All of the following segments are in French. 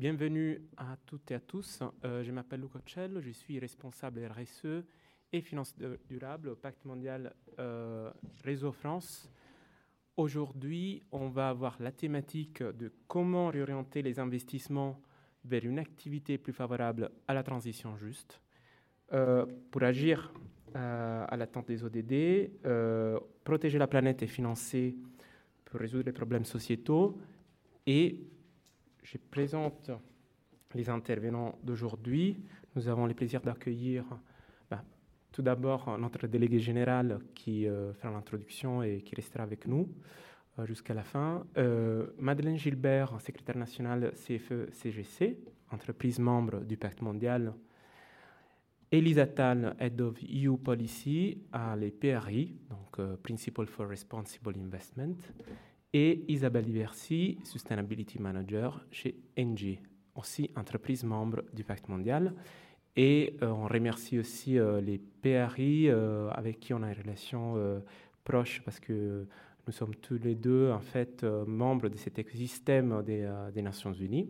bienvenue à toutes et à tous. Euh, je m'appelle Luca Cello, je suis responsable RSE et finance durable au Pacte mondial euh, Réseau France. Aujourd'hui, on va avoir la thématique de comment réorienter les investissements vers une activité plus favorable à la transition juste. Euh, pour agir à l'attente des ODD, protéger la planète et financer pour résoudre les problèmes sociétaux et je présente les intervenants d'aujourd'hui. Nous avons le plaisir d'accueillir ben, tout d'abord notre délégué général qui euh, fera l'introduction et qui restera avec nous euh, jusqu'à la fin. Euh, Madeleine Gilbert, secrétaire nationale CFE-CGC, entreprise membre du Pacte mondial. Elisa Tal, Head of EU Policy à l'EPRI, donc Principle for Responsible Investment et Isabelle Diversi, Sustainability Manager chez Engie, aussi entreprise membre du Pacte mondial. Et euh, on remercie aussi euh, les PRI euh, avec qui on a une relation proche parce que nous sommes tous les deux en fait membres de cet écosystème des, Nations Unies.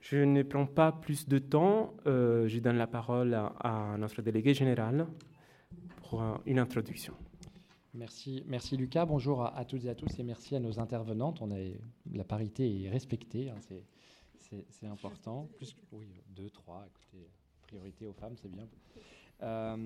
Je ne prends pas plus de temps, je donne la parole à notre délégué général pour une introduction. Merci, merci Lucas. Bonjour à, toutes et à tous et merci à nos intervenantes. On a, la parité est respectée, hein, c'est important. Oui, deux, trois, écoutez, priorité aux femmes, c'est bien. Euh,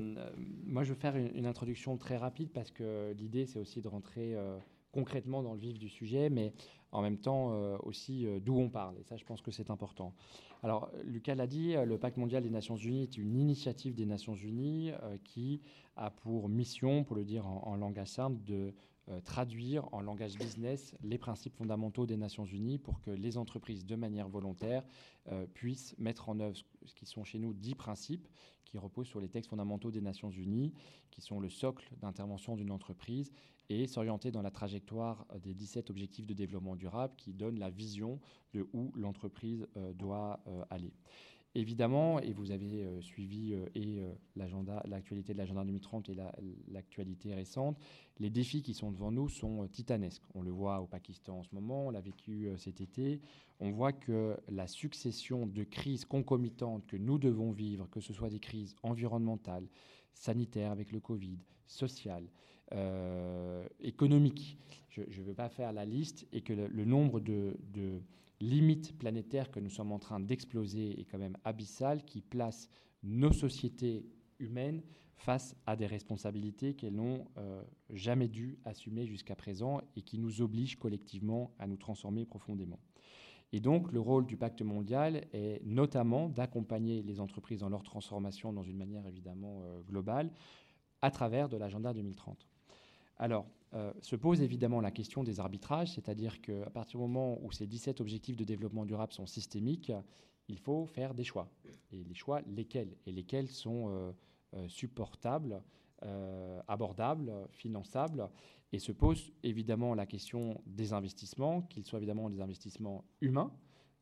moi, je vais faire une, introduction très rapide parce que l'idée, c'est aussi de rentrer euh, concrètement dans le vif du sujet, mais en même temps euh, aussi d'où on parle. Et ça, je pense que c'est important. Alors, Lucas l'a dit, le Pacte mondial des Nations Unies est une initiative des Nations Unies qui a pour mission, pour le dire en, langage simple, de euh, traduire en langage business les principes fondamentaux des Nations Unies pour que les entreprises, de manière volontaire, euh, puissent mettre en œuvre ce qui sont chez nous dix principes qui reposent sur les textes fondamentaux des Nations Unies, qui sont le socle d'intervention d'une entreprise, et s'orienter dans la trajectoire des 17 objectifs de développement durable qui donnent la vision de où l'entreprise euh, doit aller. Évidemment, et vous avez euh, suivi euh, et euh, l'actualité de l'agenda 2030 et l'actualité récente, les défis qui sont devant nous sont titanesques. On le voit au Pakistan en ce moment, on l'a vécu cet été. On voit que la succession de crises concomitantes que nous devons vivre, que ce soit des crises environnementales, sanitaires avec le Covid, sociales, économiques, je ne veux pas faire la liste, et que le, nombre de limite planétaire que nous sommes en train d'exploser est quand même abyssale, qui place nos sociétés humaines face à des responsabilités qu'elles n'ont euh, jamais dû assumer jusqu'à présent et qui nous obligent collectivement à nous transformer profondément. Et donc, le rôle du pacte mondial est notamment d'accompagner les entreprises dans leur transformation dans une manière évidemment euh, globale à travers de l'agenda 2030. Alors, euh, se pose évidemment la question des arbitrages, c'est-à-dire qu'à partir du moment où ces 17 objectifs de développement durable sont systémiques, il faut faire des choix. Et les choix, lesquels? Et lesquels sont euh, euh, supportables, abordables, finançables? Et se pose évidemment la question des investissements, qu'ils soient évidemment des investissements humains,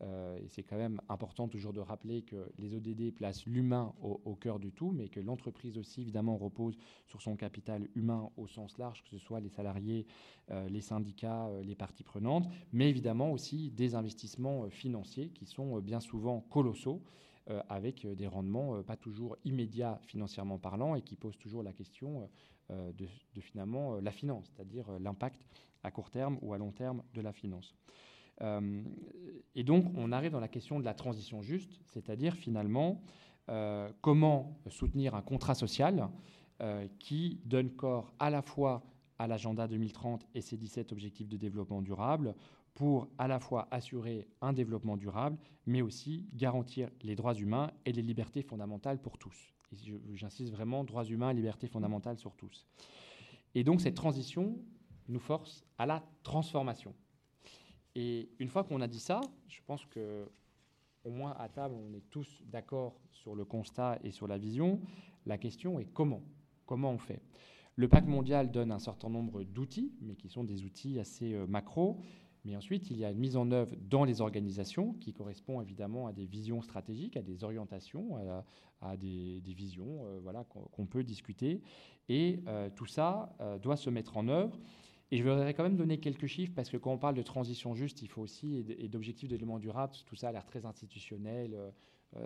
euh, c'est quand même important toujours de rappeler que les ODD placent l'humain au, cœur du tout, mais que l'entreprise aussi, évidemment, repose sur son capital humain au sens large, que ce soit les salariés, euh, les syndicats, euh, les parties prenantes, mais évidemment aussi des investissements financiers qui sont bien souvent colossaux. avec des rendements pas toujours immédiats financièrement parlant et qui posent toujours la question de, de, finalement la finance, c'est-à-dire l'impact à court terme ou à long terme de la finance. Euh, et donc, on arrive dans la question de la transition juste, c'est-à-dire finalement euh, comment soutenir un contrat social euh, qui donne corps à la fois à l'agenda 2030 et ses 17 objectifs de développement durable pour à la fois assurer un développement durable, mais aussi garantir les droits humains et les libertés fondamentales pour tous. J'insiste vraiment, droits humains libertés fondamentales sur tous. Et donc cette transition nous force à la transformation. Et une fois qu'on a dit ça, je pense que au moins à table, on est tous d'accord sur le constat et sur la vision. La question est comment? Comment on fait? Le pacte mondial donne un certain nombre d'outils, mais qui sont des outils assez euh, macro. Mais ensuite, il y a une mise en œuvre dans les organisations qui correspond évidemment à des visions stratégiques, à des orientations, à, des, visions euh, voilà, qu'on peut discuter. Et euh, tout ça doit se mettre en œuvre Et je voudrais quand même donner quelques chiffres parce que quand on parle de transition juste, il faut aussi, et d'objectifs de développement durable, tout ça a l'air très institutionnel.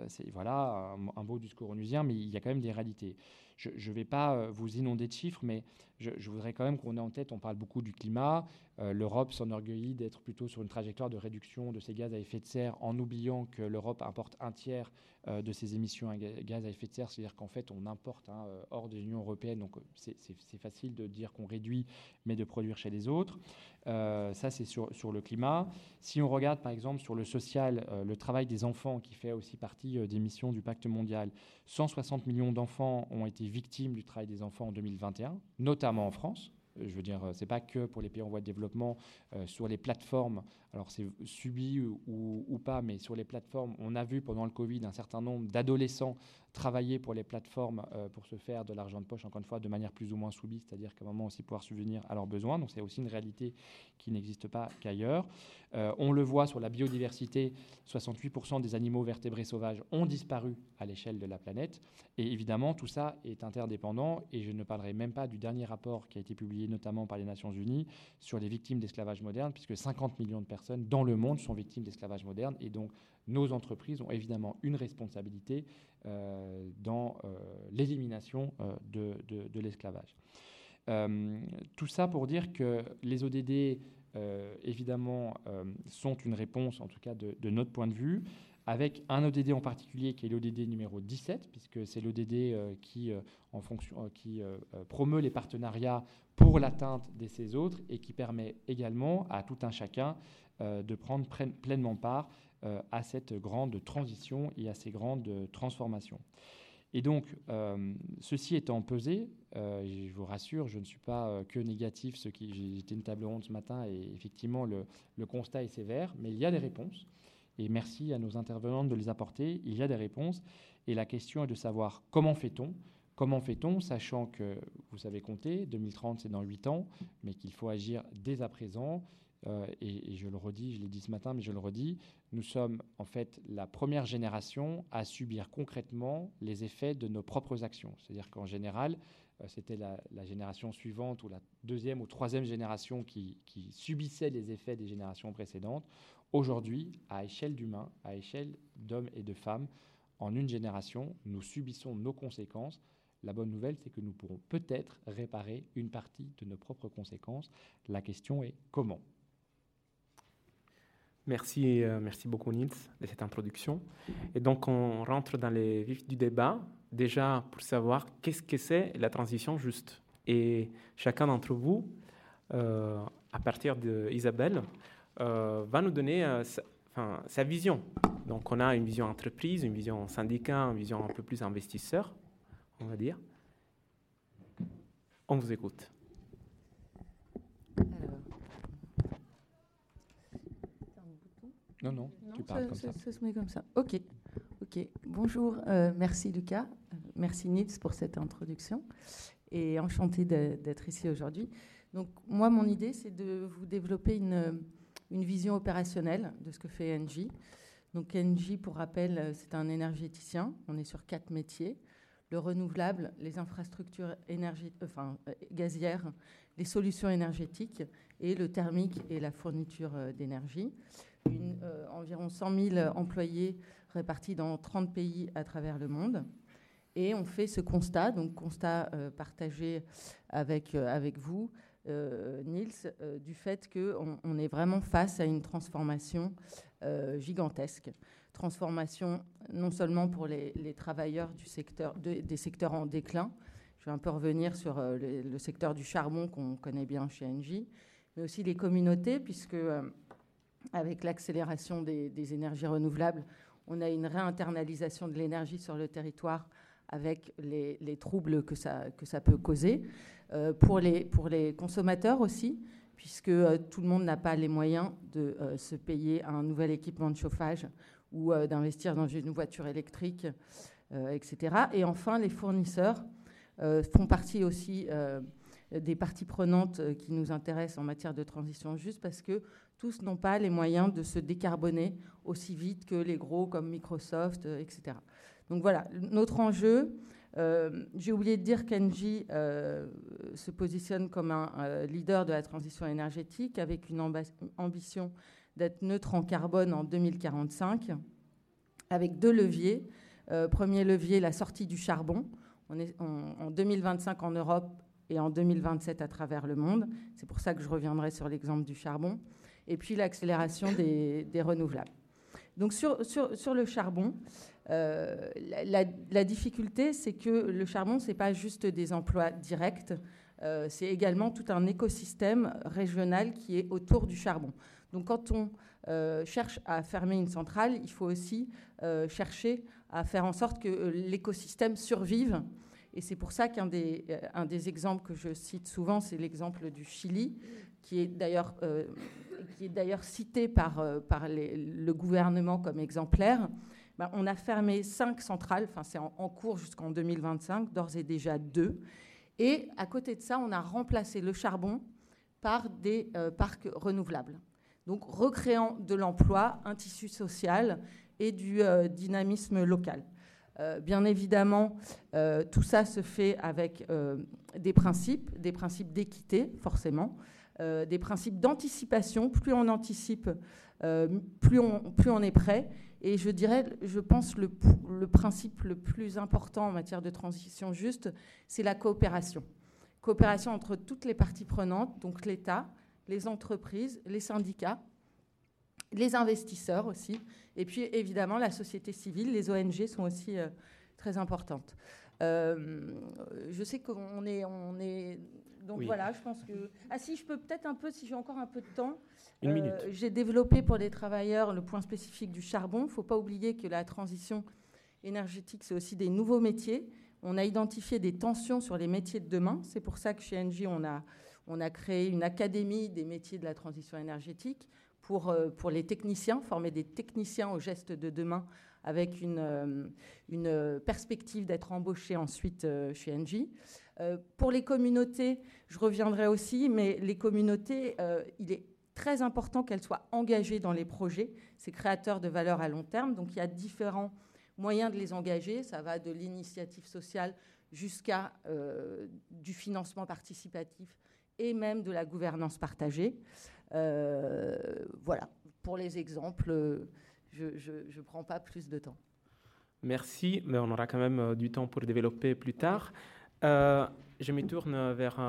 c'est voilà un, beau discours onusien, mais il y a quand même des réalités. Je ne vais pas vous inonder de chiffres, mais je, voudrais quand même qu'on ait en tête, on parle beaucoup du climat. L'Europe s'enorgueillit d'être plutôt sur une trajectoire de réduction de ses gaz à effet de serre en oubliant que l'Europe importe un tiers euh, de ces émissions à gaz à effet de serre, c'est-à-dire qu'en fait on importe hein, euh, hors de l'Union européenne, donc euh, c'est facile de dire qu'on réduit, mais de produire chez les autres. ça c'est sur, le climat. Si on regarde par exemple sur le social, le travail des enfants qui fait aussi partie des missions du pacte mondial, 160 millions d'enfants ont été victimes du travail des enfants en 2021, notamment en France. Je veux dire, c'est pas que pour les pays en voie de développement, sur les plateformes alors c'est subi ou, pas, mais sur les plateformes, on a vu pendant le Covid un certain nombre d'adolescents travailler pour les plateformes euh, pour se faire de l'argent de poche, encore une fois, de manière plus ou moins soubise, c'est-à-dire qu'à un moment aussi pouvoir subvenir à leurs besoins. Donc c'est aussi une réalité qui n'existe pas qu'ailleurs. Euh, on le voit sur la biodiversité, 68% des animaux vertébrés sauvages ont disparu à l'échelle de la planète. Et évidemment, tout ça est interdépendant. Et je ne parlerai même pas du dernier rapport qui a été publié notamment par les Nations Unies sur les victimes d'esclavage moderne, puisque 50 millions de personnes dans le monde sont victimes d'esclavage moderne. Et donc, nos entreprises ont évidemment une responsabilité euh, dans euh, l'élimination euh, de, l'esclavage. tout ça pour dire que les ODD, évidemment, sont une réponse, en tout cas de, notre point de vue, avec un ODD en particulier qui est l'ODD numéro 17, puisque c'est l'ODD qui, qui promeut les partenariats pour l'atteinte de ces autres et qui permet également à tout un chacun de prendre pleinement part à cette grande transition et à ces grandes transformations. Et donc, euh, ceci étant pesé, euh, je vous rassure, je ne suis pas que négatif. Ce qui, j'étais une table ronde ce matin et effectivement, le, le, constat est sévère, mais il y a des réponses. Et merci à nos intervenantes de les apporter. Il y a des réponses. Et la question est de savoir comment fait-on? Comment fait-on, sachant que vous savez compter, 2030 c'est dans 8 ans, mais qu'il faut agir dès à présent euh, et, je le redis, je l'ai dit ce matin, mais je le redis, nous sommes en fait la première génération à subir concrètement les effets de nos propres actions. C'est-à-dire qu'en général, euh, c'était la, génération suivante ou la deuxième ou troisième génération qui, qui subissait les effets des générations précédentes. Aujourd'hui, à échelle d'humains, à échelle d'hommes et de femmes, en une génération, nous subissons nos conséquences. La bonne nouvelle, c'est que nous pourrons peut-être réparer une partie de nos propres conséquences. La question est comment Merci, euh, merci beaucoup Nils de cette introduction. Et donc on rentre dans les vifs du débat, déjà pour savoir qu'est-ce que c'est la transition juste. Et chacun d'entre vous, euh, à partir d'Isabelle, euh, va nous donner sa, enfin, sa, vision. Donc on a une vision entreprise, une vision syndicat, une vision un peu plus investisseur, on va dire. On vous écoute. Non, non, tu parles comme ça. Ça se met comme ça. OK. OK. Bonjour. Euh, merci, Lucas. Euh, merci, Nils, pour cette introduction. Et enchanté d'être ici aujourd'hui. Donc, moi, mon idée, c'est de vous développer une, une, vision opérationnelle de ce que fait Engie. Donc, Engie, pour rappel, c'est un énergéticien. On est sur quatre métiers le renouvelable, les infrastructures enfin, euh, gazières, les solutions énergétiques et le thermique et la fourniture d'énergie. Euh, environ 100 000 employés répartis dans 30 pays à travers le monde. Et on fait ce constat, donc constat euh, partagé avec, euh, avec vous, Niels, du fait qu'on on est vraiment face à une transformation gigantesque. Transformation non seulement pour les, travailleurs du secteur, des secteurs en déclin, je vais un peu revenir sur le secteur du charbon qu'on connaît bien chez Engie, mais aussi les communautés, puisque avec l'accélération des, énergies renouvelables, on a une réinternalisation de l'énergie sur le territoire avec les, troubles que ça, peut causer. Euh, pour, les, pour les consommateurs aussi, puisque euh, tout le monde n'a pas les moyens de euh, se payer un nouvel équipement de chauffage ou d'investir dans une voiture électrique, etc. Et enfin, les fournisseurs font partie aussi des parties prenantes qui nous intéressent en matière de transition juste parce que tous n'ont pas les moyens de se décarboner aussi vite que les gros comme Microsoft, euh, etc. Donc voilà, notre enjeu, J'ai oublié de dire qu'Engie se positionne comme un leader de la transition énergétique avec une ambition d'être neutre en carbone en 2045, avec deux leviers. premier levier, la sortie du charbon. On est en 2025 en Europe et en 2027 à travers le monde. C'est pour ça que je reviendrai sur l'exemple du charbon. Et puis l'accélération des, renouvelables. Donc sur, sur, le charbon, euh, la, difficulté, c'est que le charbon, ce n'est pas juste des emplois directs, euh, c'est également tout un écosystème régional qui est autour du charbon. Donc quand on euh, cherche à fermer une centrale, il faut aussi chercher à faire en sorte que l'écosystème survive et c'est pour ça qu'un des, un des exemples que je cite souvent, c'est l'exemple du Chili, qui est d'ailleurs euh, qui est d'ailleurs cité par, euh, par le gouvernement comme exemplaire. Ben, on a fermé cinq centrales, enfin c'est en, cours jusqu'en 2025, d'ores et déjà deux. Et à côté de ça, on a remplacé le charbon par des parcs renouvelables. Donc recréant de l'emploi, un tissu social et du dynamisme local. Euh, bien évidemment, euh, tout ça se fait avec euh, des principes, des principes d'équité, forcément, des principes d'anticipation. Plus on anticipe, plus, on, plus on est prêt. Et je dirais, je pense, le, le principe le plus important en matière de transition juste, c'est la coopération. Coopération entre toutes les parties prenantes, donc l'État, les entreprises, les syndicats, les investisseurs aussi, et puis évidemment la société civile, les ONG sont aussi euh, très importantes. Euh, je sais qu'on est, on est donc voilà, je pense que. Ah si, je peux peut-être un peu, si j'ai encore un peu de temps. Une minute. Euh, j'ai développé pour les travailleurs le point spécifique du charbon. Il ne faut pas oublier que la transition énergétique, c'est aussi des nouveaux métiers. On a identifié des tensions sur les métiers de demain. C'est pour ça que chez Engie, on a, on a créé une académie des métiers de la transition énergétique pour, euh, pour les techniciens, former des techniciens au geste de demain avec une, euh, une perspective d'être embauchés ensuite euh, chez Engie. pour les communautés, je reviendrai aussi, mais les communautés, il est très important qu'elles soient engagées dans les projets. C'est créateur de valeur à long terme, donc il y a différents moyens de les engager. Ça va de l'initiative sociale jusqu'à du financement participatif et même de la gouvernance partagée. Euh, voilà, pour les exemples, je ne prends pas plus de temps. Merci, mais on aura quand même euh, du temps pour développer plus tard. Euh, je me tourne vers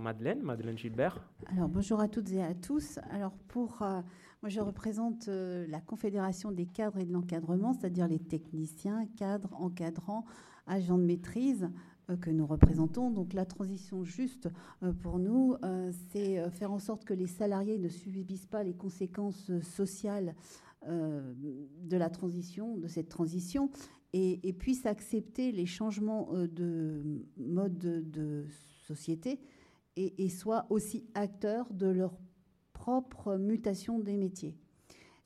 Madeleine, Madeleine Gilbert. Alors bonjour à toutes et à tous. Alors pour moi, je représente la Confédération des cadres et de l'encadrement, c'est-à-dire les techniciens, cadres, encadrants, agents de maîtrise. Euh, que nous représentons. Donc la transition juste euh, pour nous, euh, c'est faire en sorte que les salariés ne subissent pas les conséquences sociales de la transition, de cette transition, et, puissent accepter les changements de mode de, société et, et soient aussi acteurs de leur propre mutation des métiers.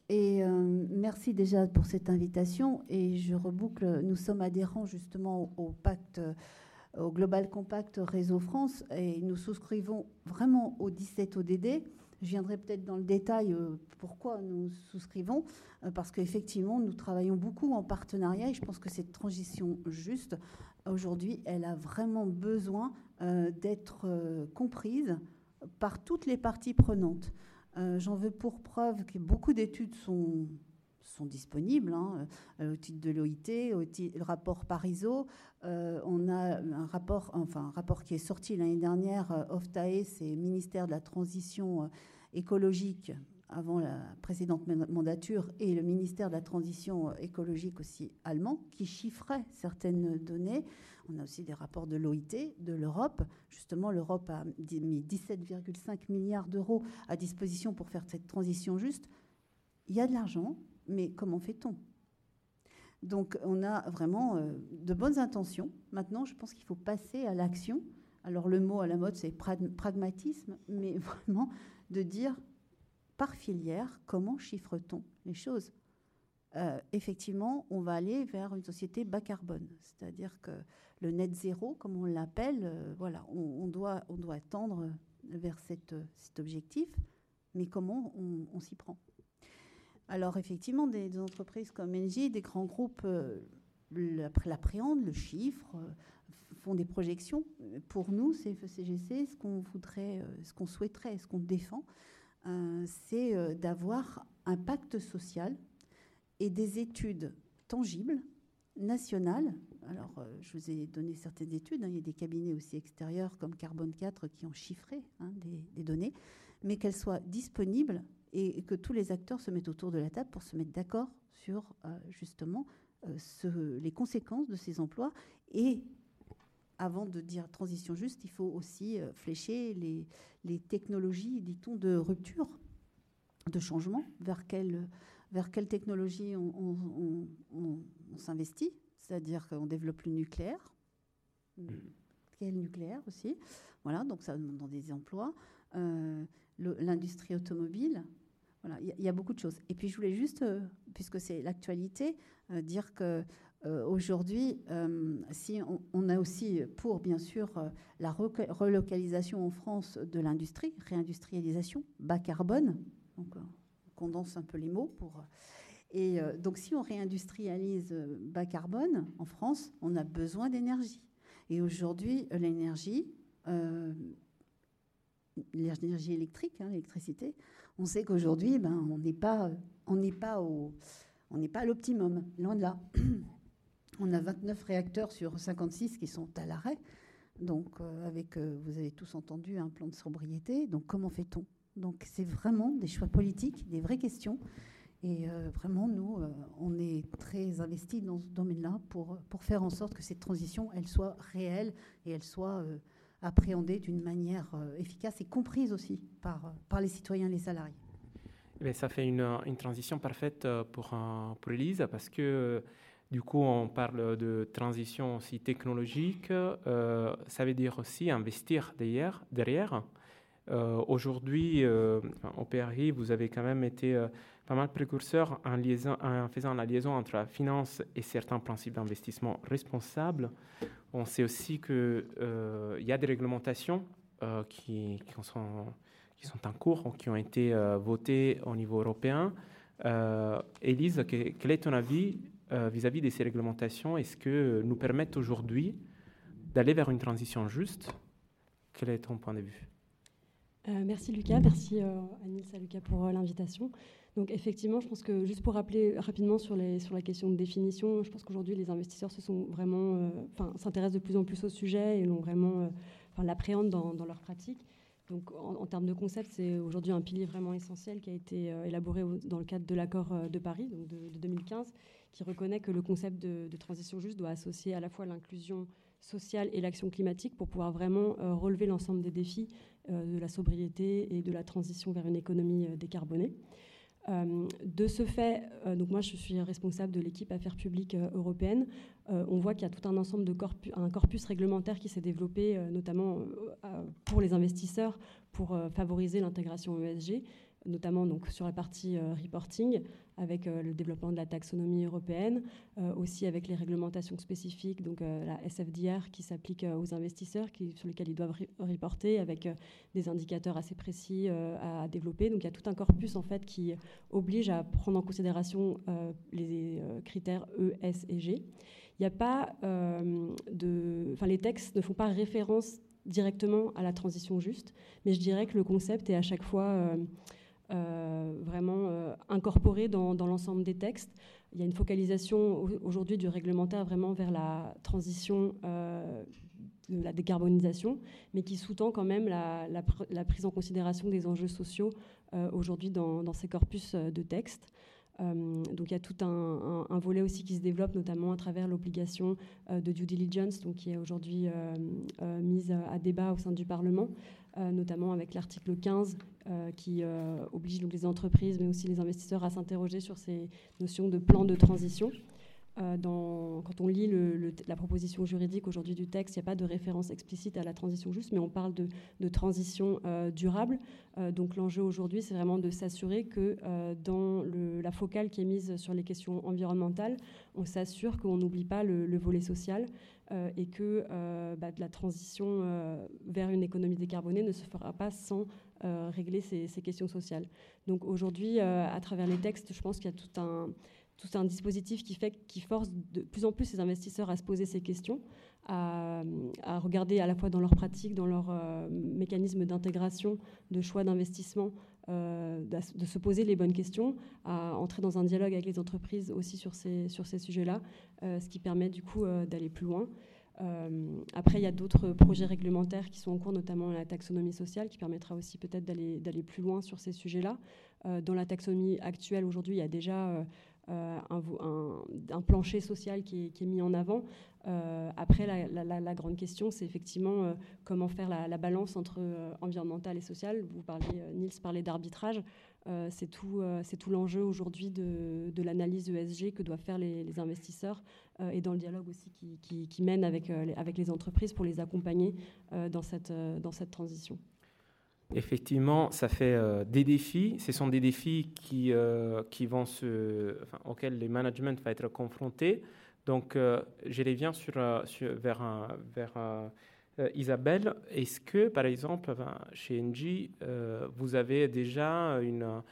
Et merci déjà pour cette invitation. Et je reboucle, nous sommes adhérents justement au pacte au Global Compact Réseau France et nous souscrivons vraiment au 17 ODD. Je viendrai peut-être dans le détail euh, pourquoi nous souscrivons, euh, parce qu'effectivement, nous travaillons beaucoup en partenariat et je pense que cette transition juste, aujourd'hui, elle a vraiment besoin euh, d'être comprise par toutes les parties prenantes. J'en veux pour preuve que beaucoup d'études sont sont disponibles hein, euh, au titre de l'OIT, au le rapport Pariso. Euh, on a un rapport, enfin un rapport qui est sorti l'année dernière, euh, OFTAE, c'est ministère de la Transition écologique avant la précédente mandature et le ministère de la Transition écologique aussi allemand, qui chiffrait certaines données. On a aussi des rapports de l'OIT, de l'Europe. Justement, l'Europe a mis 17,5 milliards d'euros à disposition pour faire cette transition juste. Il y a de l'argent, mais comment fait-on? Donc on a vraiment euh, de bonnes intentions. Maintenant, je pense qu'il faut passer à l'action. Alors le mot à la mode, c'est pragmatisme, mais vraiment de dire par filière, comment chiffre-t-on les choses? Euh, Effectivement, on va aller vers une société bas carbone, c'est-à-dire que le net zéro, comme on l'appelle, euh, voilà, on, doit, on doit tendre vers cet objectif, mais comment on s'y prend? Alors effectivement, des, entreprises comme Engie, des grands groupes, euh, l'appréhendent, le chiffre, font des projections. Pour nous, CFECGC, ce qu'on voudrait, ce qu'on souhaiterait, ce qu'on défend, c'est d'avoir un pacte social et des études tangibles, nationales. Alors, je vous ai donné certaines études. Hein. il y a des cabinets aussi extérieurs comme Carbone 4 qui ont chiffré hein, des, données, mais qu'elles soient disponibles et que tous les acteurs se mettent autour de la table pour se mettre d'accord sur justement euh, les conséquences de ces emplois. Et avant de dire transition juste, il faut aussi euh, flécher les, technologies, dit-on, de rupture, de changement, vers quelle, vers quelle technologie on, s'investit, c'est-à-dire qu'on développe le nucléaire, quel nucléaire aussi, voilà, donc ça dans des emplois, euh, l'industrie automobile, il y, a beaucoup de choses. Et puis je voulais juste, euh, puisque c'est l'actualité, euh, dire que euh, aujourd'hui, si on, a aussi pour bien sûr la relocalisation en France de l'industrie, réindustrialisation, bas carbone, donc on condense un peu les mots pour. Et donc si on réindustrialise bas carbone en France, on a besoin d'énergie. Et aujourd'hui, l'énergie, l'énergie électrique, hein, l'électricité, on sait qu'aujourd'hui, ben, on n'est pas, on n'est pas au, on n'est pas à l'optimum, loin de là. On a 29 réacteurs sur 56 qui sont à l'arrêt. Donc, euh, avec, euh, vous avez tous entendu un plan de sobriété. Donc, comment fait-on? Donc, c'est vraiment des choix politiques, des vraies questions. Et euh, vraiment, nous, on est très investis dans ce domaine-là pour, pour faire en sorte que cette transition, elle soit réelle et elle soit appréhendée d'une manière euh, efficace et comprise aussi par, euh, par les citoyens et les salariés. Mais ça fait une, une, transition parfaite euh, pour, pour Elise parce que du coup on parle de transition aussi technologique. ça veut dire aussi investir derrière. derrière. Aujourd'hui, au PRI, vous avez quand même été pas mal précurseur en, faisant la liaison entre la finance et certains principes d'investissement responsables. On sait aussi qu'il euh, y a des réglementations euh, qui, sont, en cours, qui ont été euh, votées au niveau européen. Élise, quel est ton avis vis-à-vis de ces réglementations? Est-ce que nous permettent aujourd'hui d'aller vers une transition juste? Quel est ton point de vue? Merci Lucas, merci à Lucas pour l'invitation. Donc effectivement, je pense que juste pour rappeler rapidement sur, la question de définition, je pense qu'aujourd'hui les investisseurs se sont vraiment, euh, s'intéressent de plus en plus au sujet et l'ont vraiment, euh, l'appréhendent dans, leur pratique. Donc en, termes de concept, c'est aujourd'hui un pilier vraiment essentiel qui a été euh, élaboré dans le cadre de l'accord de Paris de, 2015, qui reconnaît que le concept de, transition juste doit associer à la fois l'inclusion sociale et l'action climatique pour pouvoir vraiment relever l'ensemble des défis de la sobriété et de la transition vers une économie décarbonée. Euh, de ce fait, euh, donc moi je suis responsable de l'équipe affaires publiques euh, européenne. on voit qu'il y a tout un ensemble de un corpus réglementaire qui s'est développé, notamment pour les investisseurs, pour favoriser l'intégration ESG notamment donc, sur la partie euh, reporting, avec euh, le développement de la taxonomie européenne, euh, aussi avec les réglementations spécifiques, donc la SFDR qui s'applique aux investisseurs, qui, sur lesquels ils doivent reporter, avec des indicateurs assez précis à développer. Donc il y a tout un corpus en fait qui oblige à prendre en considération les critères E, S et G. Il n'y a pas de, enfin les textes ne font pas référence directement à la transition juste, mais je dirais que le concept est à chaque fois vraiment euh, incorporé dans, l'ensemble des textes. Il y a une focalisation aujourd'hui du réglementaire vraiment vers la transition euh, de la décarbonisation, mais qui sous-tend quand même la, prise en considération des enjeux sociaux aujourd'hui dans, ces corpus de textes. Donc il y a tout un, volet aussi qui se développe, notamment à travers l'obligation de due diligence, qui est aujourd'hui mise à débat au sein du Parlement, euh, notamment avec l'article 15 euh, qui euh, oblige les entreprises, mais aussi les investisseurs à s'interroger sur ces notions de plan de transition. Dans, quand on lit la proposition juridique aujourd'hui du texte, il n'y a pas de référence explicite à la transition juste, mais on parle de, transition durable. donc l'enjeu aujourd'hui, c'est vraiment de s'assurer que dans la focale qui est mise sur les questions environnementales, on s'assure qu'on n'oublie pas le, volet social, euh, et que euh, bah, la transition euh, vers une économie décarbonée ne se fera pas sans régler ces, questions sociales. Donc aujourd'hui, à travers les textes, je pense qu'il y a tout un, tout un dispositif qui, force de plus en plus ces investisseurs à se poser ces questions, à, regarder à la fois dans leur pratique, dans leur euh, mécanisme d'intégration, de choix d'investissement, euh, de se poser les bonnes questions, à entrer dans un dialogue avec les entreprises aussi sur ces, sujets-là, euh, ce qui permet du coup d'aller plus loin. après, il y a d'autres projets réglementaires qui sont en cours, notamment la taxonomie sociale, qui permettra aussi peut-être d'aller plus loin sur ces sujets-là. dans la taxonomie actuelle, aujourd'hui, il y a déjà euh, un, plancher social qui est, mis en avant. Euh, après, la, grande question, c'est effectivement euh, comment faire la, balance entre environnemental et social. Vous parlez, Niels parlait d'arbitrage. c'est tout, tout l'enjeu aujourd'hui de, l'analyse ESG que doivent faire les, investisseurs et dans le dialogue aussi qui, qui, mène avec, les entreprises pour les accompagner dans cette transition. Effectivement, ça fait euh, des défis. Ce sont des défis qui, euh, qui vont se, auxquels les managements vont être confrontés. Donc, euh, je reviens sur, vers, vers Isabelle. Est-ce que, par exemple, chez Engie, vous avez déjà une,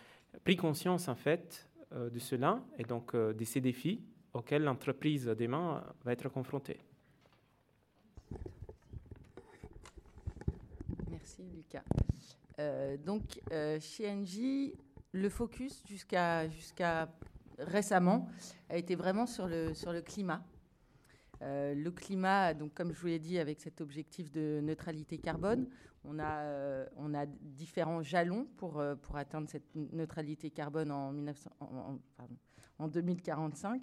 pris conscience en fait de cela et donc de ces défis auxquels l'entreprise demain va être confrontée? Merci Lucas. Euh, donc, euh, chez Engie, le focus jusqu'à récemment a été vraiment sur le, climat. Euh, le climat, donc comme je vous l'ai dit, avec cet objectif de neutralité carbone, on a, différents jalons pour, atteindre cette neutralité carbone en, 1900, en, 2045.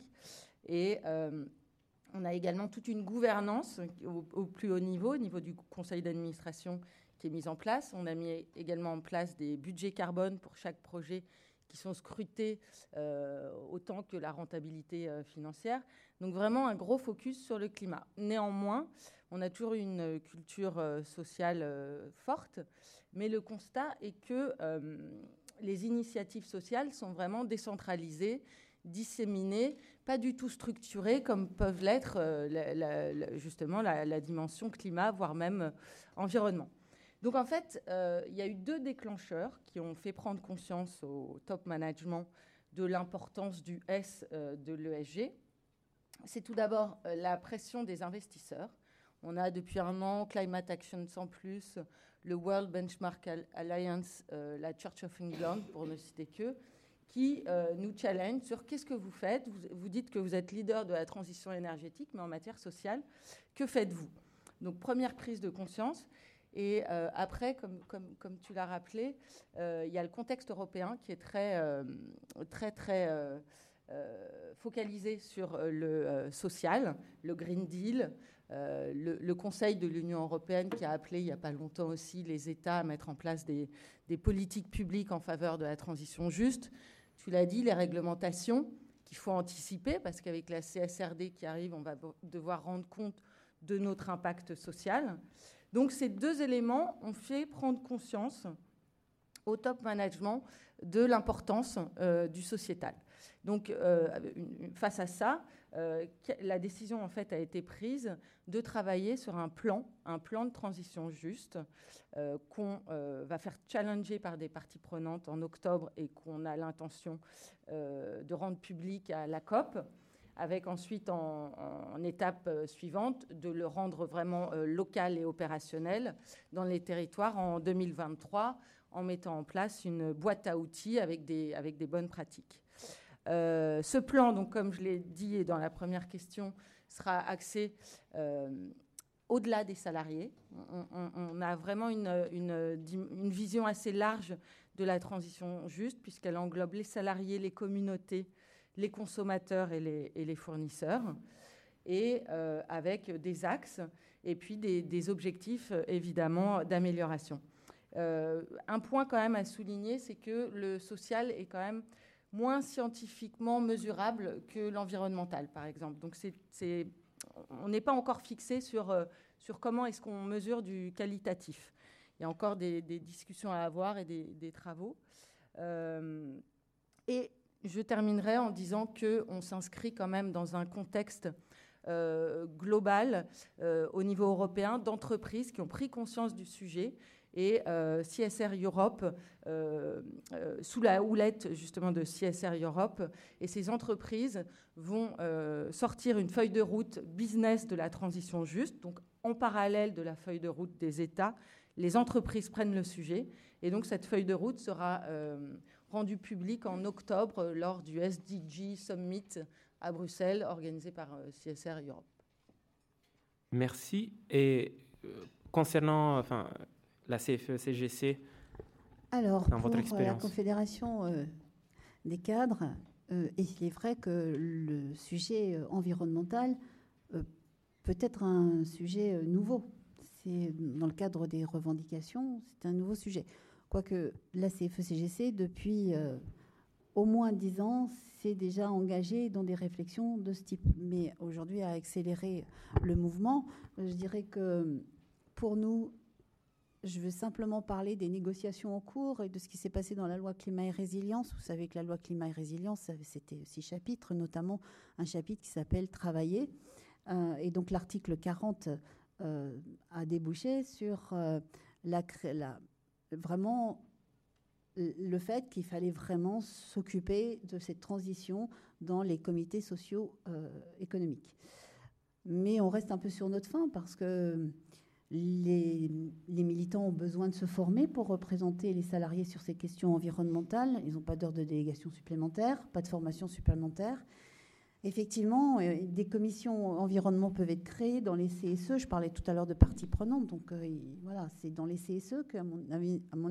Et on a également toute une gouvernance au, au, plus haut niveau, au niveau du conseil d'administration qui est mise en place. On a mis également en place des budgets carbone pour chaque projet qui sont scrutés euh, autant que la rentabilité euh, financière. Donc vraiment un gros focus sur le climat. Néanmoins, on a toujours une culture euh, sociale forte, mais le constat est que les initiatives sociales sont vraiment décentralisées, disséminées, pas du tout structurées comme peuvent l'être justement la, dimension climat, voire même environnement. Donc en fait, euh, il y a eu deux déclencheurs qui ont fait prendre conscience au top management de l'importance du S euh, de l'ESG. C'est tout d'abord euh, la pression des investisseurs. On a depuis un an Climate Action sans plus, le World Benchmark Alliance, la Church of England, pour ne citer que, qui nous challenge sur qu'est-ce que vous faites. vous dites que vous êtes leader de la transition énergétique, mais en matière sociale, que faites-vous? Donc première prise de conscience. Et euh, après, comme, tu l'as rappelé, euh, il y a le contexte européen qui est très, euh, très, très focalisé sur le social, le Green Deal, le, Conseil de l'Union européenne qui a appelé il n'y a pas longtemps aussi les États à mettre en place des politiques publiques en faveur de la transition juste. Tu l'as dit, les réglementations qu'il faut anticiper parce qu'avec la CSRD qui arrive, on va devoir rendre compte de notre impact social. Donc ces deux éléments ont fait prendre conscience au top management de l'importance euh, du sociétal. Donc euh, face à ça, euh, la décision en fait a été prise de travailler sur un plan, un plan de transition juste qu'on va faire challenger par des parties prenantes en octobre et qu'on a l'intention de rendre public à la COP avec ensuite en, étape euh, suivante de le rendre vraiment euh, local et opérationnel dans les territoires en 2023 en mettant en place une boîte à outils avec des, bonnes pratiques. Euh, ce plan, donc, comme je l'ai dit dans la première question, sera axé au-delà des salariés. On, a vraiment une, vision assez large de la transition juste, puisqu'elle englobe les salariés, les communautés, les consommateurs et les, fournisseurs, et euh, avec des axes et puis des, objectifs évidemment d'amélioration. Euh, un point quand même à souligner, c'est que le social est quand même moins scientifiquement mesurable que l'environnemental, par exemple. Donc c'est, on n'est pas encore fixé sur, euh, sur comment est-ce qu'on mesure du qualitatif. Il y a encore des, discussions à avoir et des, travaux. et je terminerai en disant qu'on s'inscrit quand même dans un contexte euh, global euh, au niveau européen d'entreprises qui ont pris conscience du sujet et CSR Europe, sous la houlette justement de CSR Europe. Et ces entreprises vont sortir une feuille de route business de la transition juste, donc en parallèle de la feuille de route des États. Les entreprises prennent le sujet et donc cette feuille de route sera rendue publique en octobre lors du SDG Summit à Bruxelles organisé par CSR Europe. Merci. Et concernant enfin, la CFE-CGC Alors, pour la Confédération euh, des cadres, euh, il est vrai que le sujet euh, environnemental peut être un sujet nouveau? C'est dans le cadre des revendications, c'est un nouveau sujet. Quoique la CFE-CGC, depuis au moins dix ans, s'est déjà engagée dans des réflexions de ce type. Mais aujourd'hui, à accélérer le mouvement, je dirais que pour nous, je veux simplement parler des négociations en cours et de ce qui s'est passé dans la loi climat et résilience. Vous savez que la loi climat et résilience, c'était six chapitres, notamment un chapitre qui s'appelle Travailler. Euh, et donc l'article 40 euh, a débouché sur euh, la, vraiment le fait qu'il fallait vraiment s'occuper de cette transition dans les comités sociaux économiques. Mais on reste un peu sur notre fin parce que les, militants ont besoin de se former pour représenter les salariés sur ces questions environnementales. Ils n'ont pas d'heure de délégation supplémentaire, pas de formation supplémentaire. Effectivement, euh, des commissions environnement peuvent être créées dans les CSE. Je parlais tout à l'heure de parties prenantes. Donc euh, voilà, c'est dans les CSE qu'à mon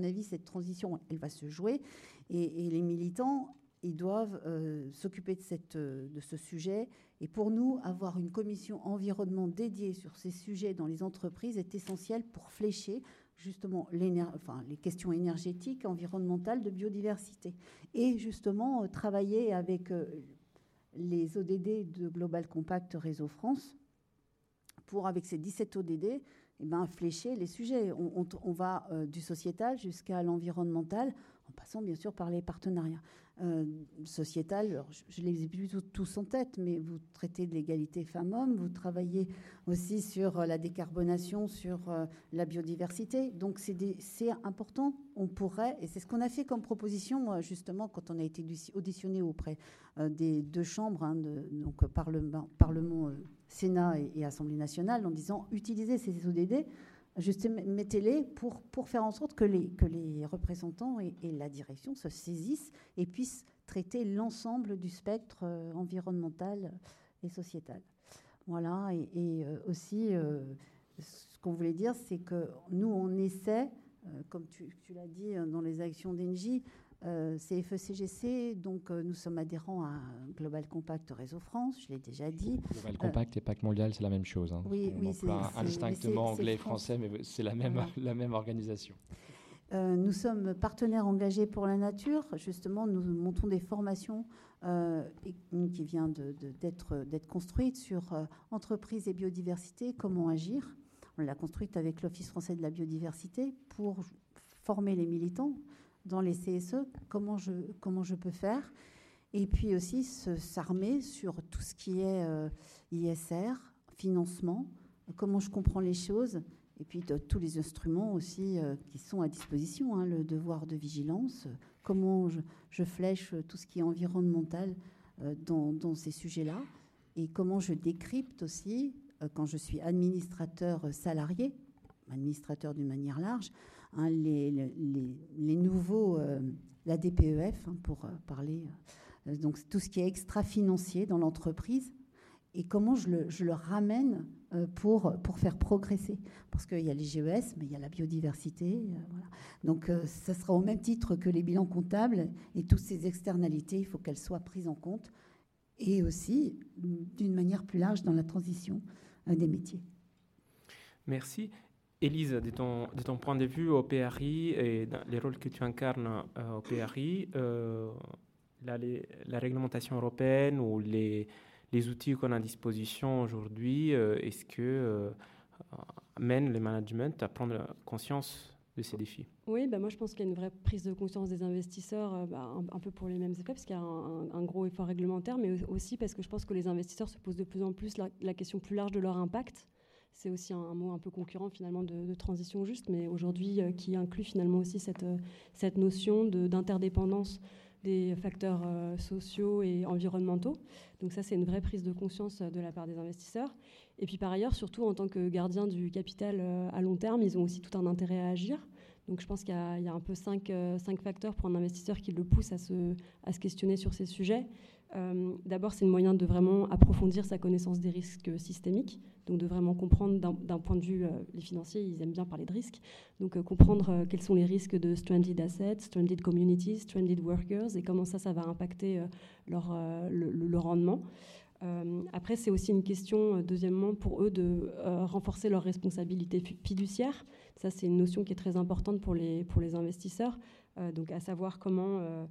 avis, cette transition, elle va se jouer. Et, les militants ils doivent euh, s'occuper de, cette, de ce sujet. Et pour nous, avoir une commission environnement dédiée sur ces sujets dans les entreprises est essentiel pour flécher justement les questions énergétiques, environnementales, de biodiversité. Et justement, travailler avec les ODD de Global Compact Réseau France pour, avec ces 17 ODD, eh ben, flécher les sujets. On, on va du sociétal jusqu'à l'environnemental, en passant bien sûr par les partenariats. Euh, je, les ai plus tous en tête, mais vous traitez de l'égalité femmes-hommes, vous travaillez aussi sur euh, la décarbonation, sur euh, la biodiversité. Donc c'est important. On pourrait, et c'est ce qu'on a fait comme proposition justement quand on a été auditionné auprès des deux chambres, hein, donc Parlement, Parlement Sénat et, et Assemblée nationale, en disant utiliser ces ODD mettez-les pour, pour faire en sorte que les, que les représentants et, la direction se saisissent et puissent traiter l'ensemble du spectre euh, environnemental et sociétal. Voilà, et, euh, aussi, euh, ce qu'on voulait dire, c'est que nous, on essaie, comme tu, tu l'as dit dans les actions d'Engie, euh, c'est FECGC, donc euh, nous sommes adhérents à Global Compact Réseau France, je l'ai déjà dit. Global Compact et Pacte Mondial, c'est la même chose. Hein. Oui, oui, c'est indistinctement anglais et français, mais c'est la même, la même organisation. Euh, nous sommes partenaires engagés pour la nature. Justement, nous montons des formations qui viennent d'être de, construites sur entreprise et biodiversité, comment agir. On l'a construite avec l'Office français de la biodiversité pour former les militants dans les CSE, comment je, comment je peux faire. Et puis aussi s'armer sur tout ce qui est euh, ISR, financement, comment je comprends les choses, et puis tous les instruments aussi euh, qui sont à disposition, hein, le devoir de vigilance, comment je, flèche tout ce qui est environnemental euh, dans, ces sujets-là, et comment je décrypte aussi, quand je suis administrateur salarié, administrateur d'une manière large, Hein, les, nouveaux, euh, la DPEF, hein, pour euh, parler, euh, donc tout ce qui est extra-financier dans l'entreprise, et comment je le, ramène pour, pour faire progresser. Parce qu'il y a les GES, mais il y a la biodiversité. Donc ça sera au même titre que les bilans comptables, et toutes ces externalités, il faut qu'elles soient prises en compte, et aussi d'une manière plus large dans la transition des métiers. Merci. Élise, de ton, point de vue au PRI et dans les rôles que tu incarnes euh, au PRI, euh, la, réglementation européenne ou les, outils qu'on a à disposition aujourd'hui, euh, est-ce que mènent les managements à prendre conscience de ces défis? Oui, bah moi je pense qu'il y a une vraie prise de conscience des investisseurs, bah, un, peu pour les mêmes effets, parce qu'il y a un, gros effort réglementaire, mais aussi parce que je pense que les investisseurs se posent de plus en plus la question plus large de leur impact c'est aussi un, mot un peu concurrent finalement de, transition juste, mais aujourd'hui qui inclut finalement aussi cette, cette notion d'interdépendance des facteurs sociaux et environnementaux. Donc ça, c'est une vraie prise de conscience de la part des investisseurs. Et puis par ailleurs, surtout en tant que gardien du capital à long terme, ils ont aussi tout un intérêt à agir. Donc je pense qu'il y, a un peu cinq, cinq, facteurs pour un investisseur qui le poussent à se, à se questionner sur ces sujets. Euh, d'abord, c'est le moyen de vraiment approfondir sa connaissance des risques systémiques, donc de vraiment comprendre d'un point de vue, euh, les financiers, ils aiment bien parler de risques, donc euh, comprendre quels sont les risques de stranded assets, stranded communities, stranded workers, et comment ça, ça va impacter leur, le, rendement. après, c'est aussi une question, deuxièmement, pour eux de renforcer leurs responsabilités fiduciaires. Ça, c'est une notion qui est très importante pour les, pour les investisseurs, donc à savoir comment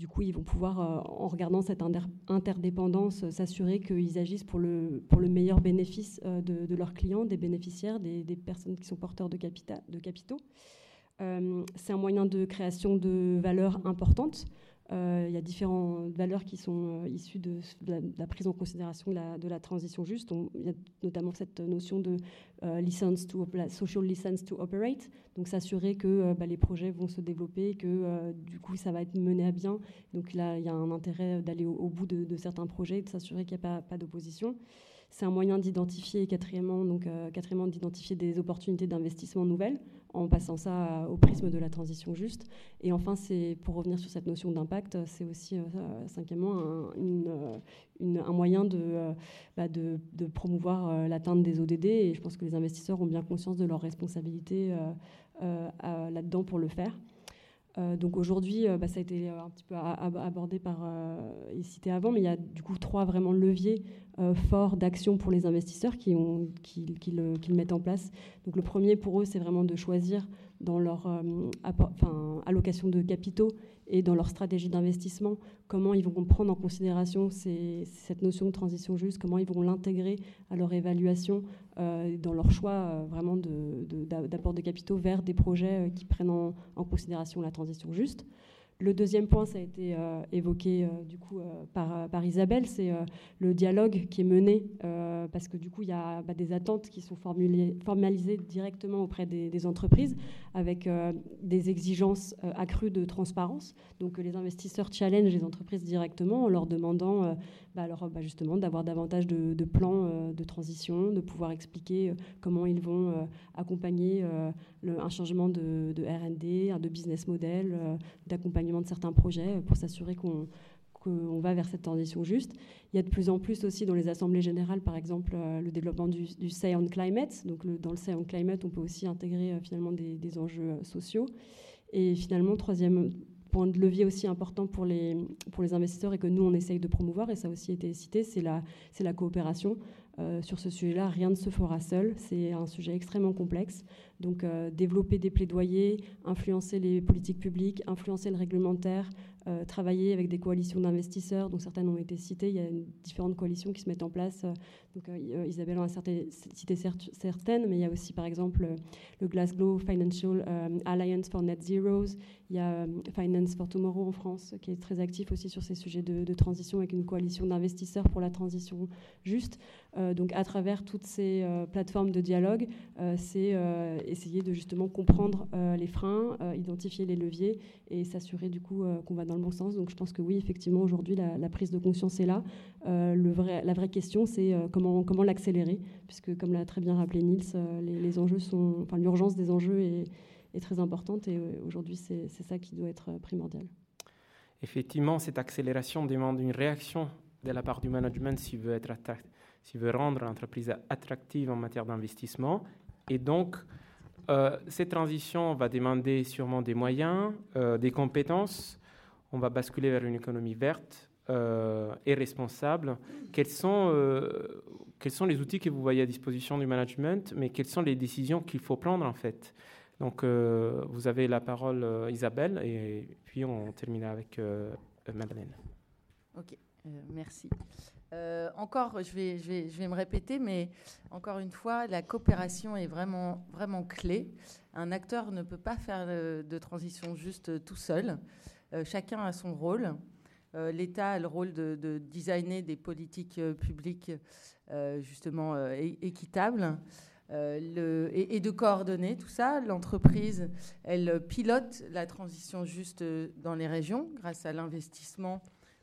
du coup, ils vont pouvoir, euh, en regardant cette interdépendance, euh, s'assurer qu'ils agissent pour le, meilleur bénéfice euh, de, leurs clients, des bénéficiaires, des, personnes qui sont porteurs de, de capitaux. c'est un moyen de création de valeur importante. Euh, il y a différentes valeurs qui sont euh, issues de, la, prise en considération de la, transition juste. il y a notamment cette notion de euh, license to, social license to operate, donc s'assurer que bah, les projets vont se développer, que du coup ça va être mené à bien. Donc là, il y a un intérêt d'aller au, bout de, certains projets, de s'assurer qu'il n'y a pas, pas d'opposition. C'est un moyen d'identifier, quatrièmement, donc, quatrièmement d'identifier des opportunités d'investissement nouvelles en passant ça au prisme de la transition juste. Et enfin, c'est pour revenir sur cette notion d'impact, c'est aussi euh, cinquièmement un, moyen de, euh, bah, promouvoir euh, l'atteinte des ODD. Et je pense que les investisseurs ont bien conscience de leur responsabilité là-dedans pour le faire. Euh, donc aujourd'hui, euh, bah, ça a été euh, un petit peu abordé par et cité avant, mais il y a du coup trois vraiment leviers forts d'action pour les investisseurs qui, mettent en place. Donc le premier pour eux, c'est vraiment de choisir dans leur allocation de capitaux et dans leur stratégie d'investissement, comment ils vont prendre en considération cette notion de transition juste, comment ils vont l'intégrer à leur évaluation euh, dans leur choix euh, vraiment d'apport de, capitaux vers des projets euh, qui prennent en, considération la transition juste. Le deuxième point, ça a été euh, évoqué euh, du coup euh, par, Isabelle, c'est le dialogue qui est mené parce que du coup il y a bah, des attentes qui sont formalisées directement auprès des, entreprises avec des exigences accrues de transparence. Donc les investisseurs challengent les entreprises directement en leur demandant bah, alors, bah, justement d'avoir davantage de, plans de transition, de pouvoir expliquer comment ils vont accompagner un changement de, de R&D, de business model, d'accompagnement de certains projets pour s'assurer qu'on va vers cette transition juste. Il y a de plus en plus aussi dans les assemblées générales, par exemple, euh, le développement du, Say on Climate. Donc dans le Say on Climate, on peut aussi intégrer euh, finalement des, enjeux euh, sociaux. Et finalement, troisième point de levier aussi important pour les, pour les investisseurs et que nous, on essaye de promouvoir, et ça a aussi été cité, c'est la, la coopération. sur ce sujet-là, rien ne se fera seul. C'est un sujet extrêmement complexe. Donc euh, développer des plaidoyers, influencer les politiques publiques, influencer le réglementaire, euh, travailler avec des coalitions d'investisseurs, dont certaines ont été citées. Il y a différentes coalitions qui se mettent en place. Donc, euh, Isabelle en a cité certaines, mais il y a aussi par exemple le Glasgow Financial Alliance for Net Zeros. Il y a Finance for Tomorrow en France, qui est très actif aussi sur ces sujets de, de transition avec une coalition d'investisseurs pour la transition juste. donc à travers toutes ces plateformes de dialogue, c'est essayer de justement comprendre euh, les freins, euh, identifier les leviers et s'assurer du coup euh, qu'on va dans le bon sens. Donc je pense que oui, effectivement, aujourd'hui, la, prise de conscience est là. la vraie question, c'est comment, comment l'accélérer, puisque comme l'a très bien rappelé Niels, les, enjeux sont, enfin, l'urgence des enjeux est, est très importante et aujourd'hui, c'est ça qui doit être primordial. Effectivement, cette accélération demande une réaction de la part du management s'il veut, être s'il veut rendre l'entreprise attractive en matière d'investissement. Et donc, euh, cette transition va demander sûrement des moyens, euh, des compétences. On va basculer vers une économie verte euh, et responsable. Quels sont, les outils que vous voyez à disposition du management, mais quelles sont les décisions qu'il faut prendre en fait? Donc, vous avez la parole, Isabelle, et puis on terminera avec Madeleine. Ok, merci. Euh, encore, je vais, me répéter, mais encore une fois, la coopération est vraiment, clé. Un acteur ne peut pas faire de, transition juste tout seul. Euh, chacun a son rôle. Euh, L'État a le rôle de, designer des politiques publiques justement équitables. et, de coordonner tout ça. L'entreprise, elle pilote la transition juste dans les régions grâce à l'investissement,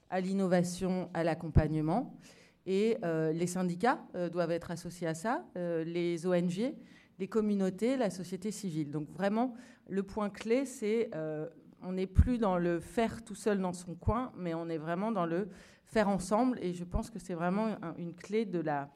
à l'innovation, à l'accompagnement. Et les syndicats doivent être associés à ça, les ONG, les communautés, la société civile. Donc vraiment, le point clé, c'est euh, on n'est plus dans le faire tout seul dans son coin, mais on est vraiment dans le faire ensemble. Et je pense que c'est vraiment une clé de la,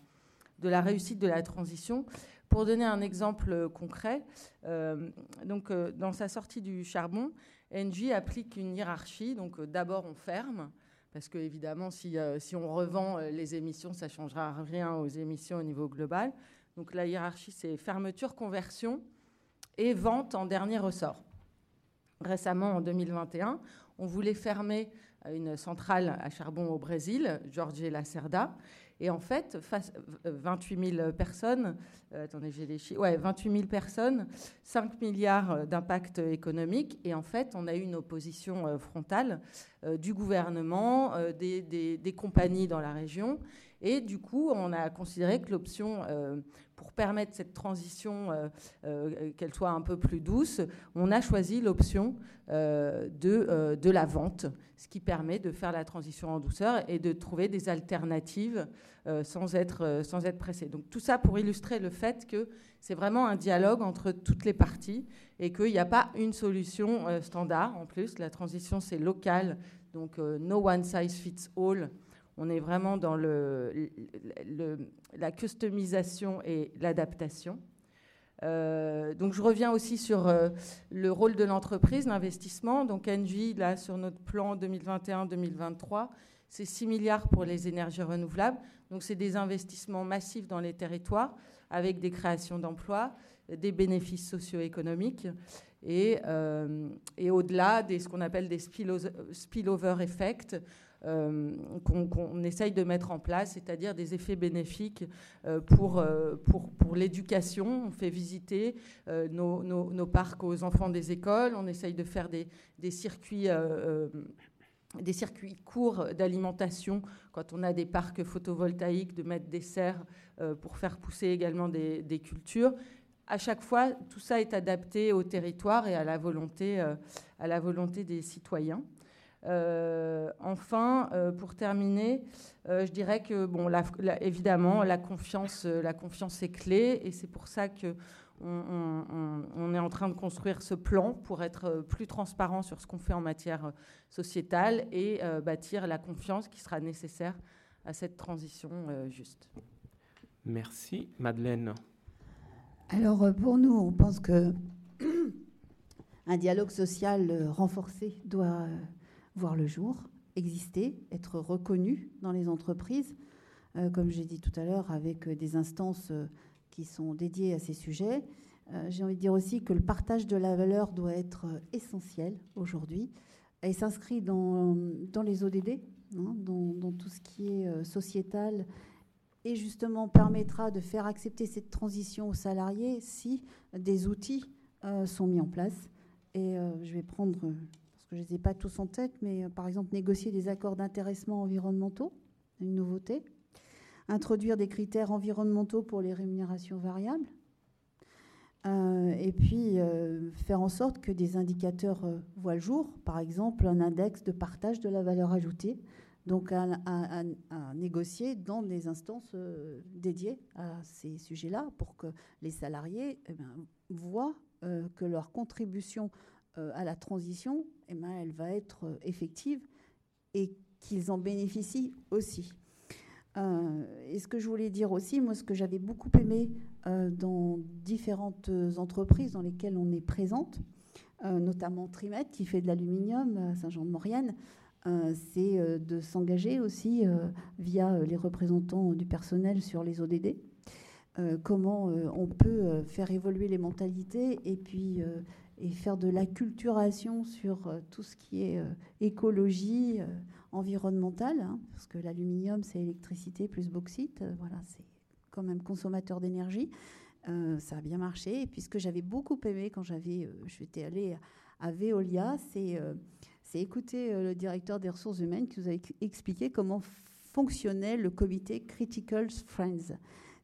de la réussite de la transition. Pour donner un exemple concret, euh, donc euh, dans sa sortie du charbon, Engie applique une hiérarchie. Donc d'abord on ferme, parce que évidemment si, si on revend les émissions, ça changera rien aux émissions au niveau global. Donc la hiérarchie, c'est fermeture, conversion et vente en dernier ressort. Récemment, en 2021, on voulait fermer une centrale à charbon au Brésil, Jorge Lacerda. Et en fait, 28 000 personnes, euh, attendez, j'ai les chiffres, ouais, 28 000 personnes, 5 milliards d'impact économique. Et en fait, on a eu une opposition euh, frontale euh, du gouvernement, des, compagnies dans la région. Et du coup, on a considéré que l'option euh, pour permettre cette transition, euh, euh, qu'elle soit un peu plus douce, on a choisi l'option de, de la vente, ce qui permet de faire la transition en douceur et de trouver des alternatives sans, être, sans être pressé. Donc tout ça pour illustrer le fait que c'est vraiment un dialogue entre toutes les parties et qu'il n'y a pas une solution standard. En plus, la transition, c'est local, donc no one size fits all. On est vraiment dans la customisation et l'adaptation. Euh, donc je reviens aussi sur euh, le rôle de l'entreprise, l'investissement. Donc Engie, là, sur notre plan 2021-2023, c'est 6 milliards pour les énergies renouvelables. Donc c'est des investissements massifs dans les territoires avec des créations d'emplois, des bénéfices socio-économiques et, euh, et au-delà de ce qu'on appelle des spillover effects, euh, qu'on essaye de mettre en place, c'est-à-dire des effets bénéfiques euh, pour, euh, pour, pour l'éducation. On fait visiter nos, nos, parcs aux enfants des écoles, on essaye de faire des, des circuits des circuits courts d'alimentation quand on a des parcs photovoltaïques, de mettre des serres pour faire pousser également des, des, cultures. À chaque fois, tout ça est adapté au territoire et à la volonté, à la volonté des citoyens. Euh, enfin, euh, pour terminer, euh, je dirais que, bon, évidemment, la confiance, la confiance est clé, et c'est pour ça que on, est en train de construire ce plan pour être plus transparent sur ce qu'on fait en matière sociétale et bâtir la confiance qui sera nécessaire à cette transition juste. Merci. Madeleine. Alors, pour nous, on pense que un dialogue social renforcé doit voir le jour, exister, être reconnu dans les entreprises, euh, comme j'ai dit tout à l'heure, avec euh, des instances euh, qui sont dédiées à ces sujets. j'ai envie de dire aussi que le partage de la valeur doit être essentiel aujourd'hui et s'inscrit dans, dans, les ODD, hein, dans, dans, tout ce qui est sociétal et justement permettra de faire accepter cette transition aux salariés si des outils sont mis en place. Et je vais prendre je ne les ai pas tous en tête, mais euh, par exemple négocier des accords d'intéressement environnementaux, une nouveauté. Introduire des critères environnementaux pour les rémunérations variables. Euh, et puis euh, faire en sorte que des indicateurs voient le jour, par exemple un index de partage de la valeur ajoutée, donc à, négocier dans des instances dédiées à ces sujets-là pour que les salariés eh ben, voient que leur contribution à la transition, eh ben, elle va être euh, effective et qu'ils en bénéficient aussi. Euh, et ce que je voulais dire aussi, moi, ce que j'avais beaucoup aimé dans différentes entreprises dans lesquelles on est présente, notamment Trimet, qui fait de l'aluminium à Saint-Jean-de-Maurienne, c'est de s'engager aussi via les représentants du personnel sur les ODD. comment on peut faire évoluer les mentalités et puis et faire de l'acculturation sur euh, tout ce qui est euh, écologie euh, environnementale, hein, parce que l'aluminium, c'est électricité plus bauxite, voilà, c'est quand même consommateur d'énergie. ça a bien marché. Et puis ce que j'avais beaucoup aimé quand j'avais, je suis allée à Veolia, c'est écouter le directeur des ressources humaines qui nous a expliqué comment fonctionnait le comité Critical Friends.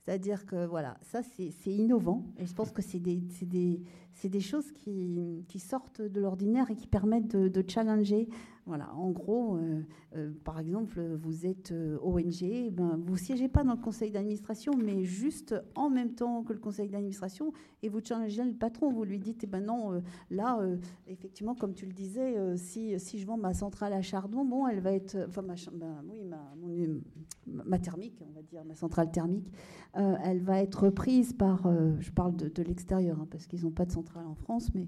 C'est-à-dire que voilà, ça c'est innovant et je pense que c'est des, choses qui, sortent de l'ordinaire et qui permettent de, challenger. Voilà, en gros, euh, euh, par exemple, vous êtes euh, ONG, ben, vous siégez pas dans le conseil d'administration, mais juste en même temps que le conseil d'administration, et vous challengez le patron, vous lui dites, eh ben non, là, effectivement, comme tu le disais, si, je vends ma centrale à chardon, bon, elle va être, enfin, ben, oui, ma, ma, thermique, on va dire, ma centrale thermique, elle va être prise par, je parle de, l'extérieur, hein, parce qu'ils n'ont pas de centrale en France, mais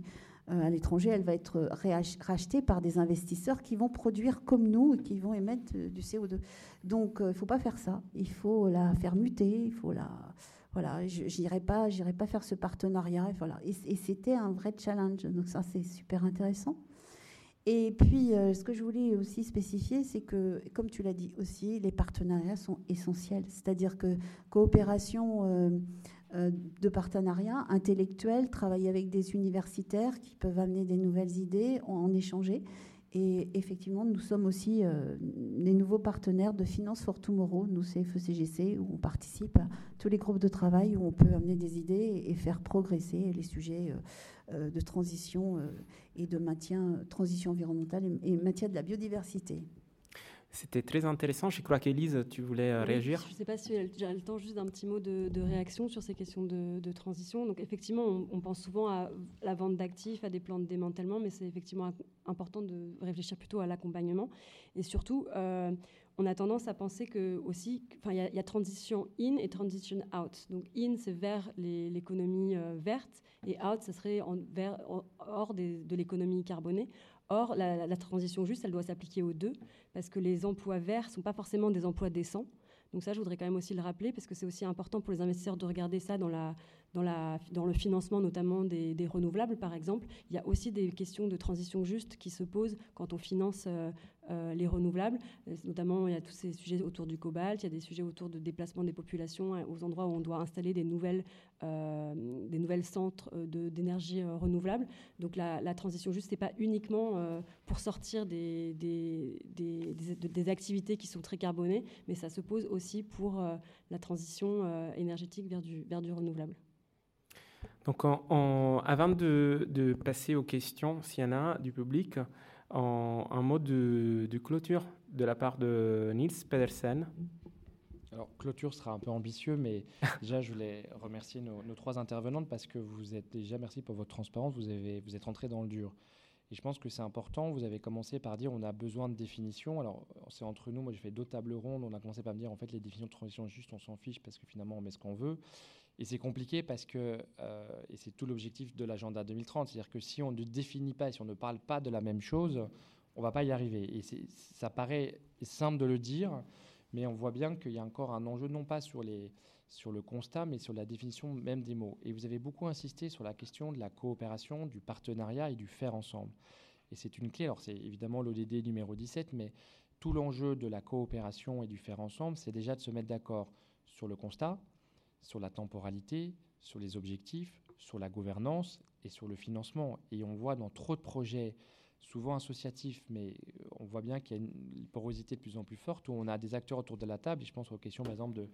euh, à l'étranger, elle va être rachetée par des investisseurs qui vont produire comme nous et qui vont émettre euh, du CO2. Donc, euh, il ne faut pas faire ça. Il faut la faire muter. Il faut la voilà, j'irai pas, j'irai pas faire ce partenariat. Et voilà. Et, c'était un vrai challenge. Donc ça, c'est super intéressant. Et puis, ce que je voulais aussi spécifier, c'est que, comme tu l'as dit aussi, les partenariats sont essentiels. C'est-à-dire que coopération euh, de partenariat intellectuel, travailler avec des universitaires qui peuvent amener des nouvelles idées, en, échanger. Et effectivement, nous sommes aussi euh, les nouveaux partenaires de Finance for Tomorrow, nous c'est FECGC, où on participe à tous les groupes de travail où on peut amener des idées et faire progresser les sujets euh, de transition et de maintien, transition environnementale et, et maintien de la biodiversité. C'était très intéressant. Je crois qu'Élise, tu voulais euh, réagir. Je ne sais pas si j'ai le temps juste d'un petit mot de, réaction sur ces questions de, transition. Donc effectivement, on, pense souvent à la vente d'actifs, à des plans de démantèlement, mais c'est effectivement important de réfléchir plutôt à l'accompagnement. Et surtout, euh, on a tendance à penser que aussi, enfin, il y, a transition in et transition out. Donc in, c'est vers l'économie euh, verte, et out, ce serait en, vers, hors de l'économie carbonée. Or, la, transition juste, elle doit s'appliquer aux deux, parce que les emplois verts ne sont pas forcément des emplois décents. Donc ça, je voudrais quand même aussi le rappeler, parce que c'est aussi important pour les investisseurs de regarder ça dans le financement notamment des, renouvelables, par exemple. Il y a aussi des questions de transition juste qui se posent quand on finance euh, euh, les renouvelables. Euh, notamment, il y a tous ces sujets autour du cobalt, il y a des sujets autour de déplacement des populations aux endroits où on doit installer des nouvelles, des nouvelles centres d'énergie renouvelable. Donc la, transition juste, ce n'est pas uniquement pour sortir des, des, des, activités qui sont très carbonées, mais ça se pose aussi pour la transition énergétique vers du, vers du renouvelable. Donc, avant de, passer aux questions, s'il y en a du public, en, un mot de, clôture de la part de Niels Pedersen. Alors, clôture sera un peu ambitieux, mais déjà, je voulais remercier nos, trois intervenantes parce que vous êtes déjà, merci pour votre transparence, vous, avez, vous êtes rentré dans le dur. Et je pense que c'est important. Vous avez commencé par dire on a besoin de définitions. Alors, c'est entre nous. Moi, j'ai fait d'autres tables rondes. On a commencé par me dire en fait, les définitions de transition juste, on s'en fiche parce que finalement, on met ce qu'on veut. Et c'est compliqué parce que, euh, et c'est tout l'objectif de l'agenda 2030, c'est-à-dire que si on ne définit pas si on ne parle pas de la même chose, on va pas y arriver. Et ça paraît simple de le dire, mais on voit bien qu'il y a encore un enjeu, non pas sur le constat, mais sur la définition même des mots. Et vous avez beaucoup insisté sur la question de la coopération, du partenariat et du faire ensemble. Et c'est une clé. Alors, c'est évidemment l'ODD numéro 17, mais tout l'enjeu de la coopération et du faire ensemble, c'est déjà de se mettre d'accord sur le constat, sur la temporalité, sur les objectifs, sur la gouvernance et sur le financement. Et on voit dans trop de projets, souvent associatifs, mais euh, on voit bien qu'il y a une porosité de plus en plus forte, où on a des acteurs autour de la table, et je pense aux questions par exemple de,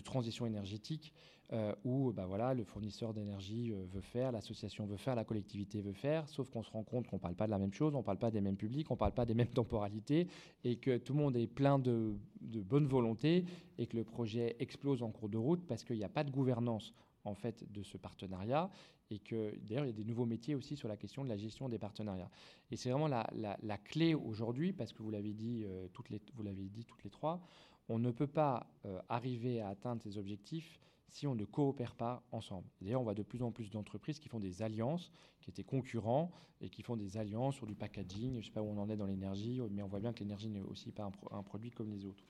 transition énergétique, euh, où bah voilà, le fournisseur d'énergie euh, veut faire, l'association veut faire, la collectivité veut faire, sauf qu'on se rend compte qu'on ne parle pas de la même chose, on ne parle pas des mêmes publics, on ne parle pas des mêmes temporalités, et que tout le monde est plein de, de bonne volonté, et que le projet explose en cours de route parce qu'il n'y a pas de gouvernance en fait de ce partenariat et que d'ailleurs il y a des nouveaux métiers aussi sur la question de la gestion des partenariats. Et c'est vraiment la, la, clé aujourd'hui parce que vous l'avez dit, euh, vous l'avez dit toutes les trois, on ne peut pas euh, arriver à atteindre ces objectifs si on ne coopère pas ensemble. D'ailleurs, on voit de plus en plus d'entreprises qui font des alliances, qui étaient concurrents et qui font des alliances sur du packaging. Je ne sais pas où on en est dans l'énergie, mais on voit bien que l'énergie n'est aussi pas un produit comme les autres.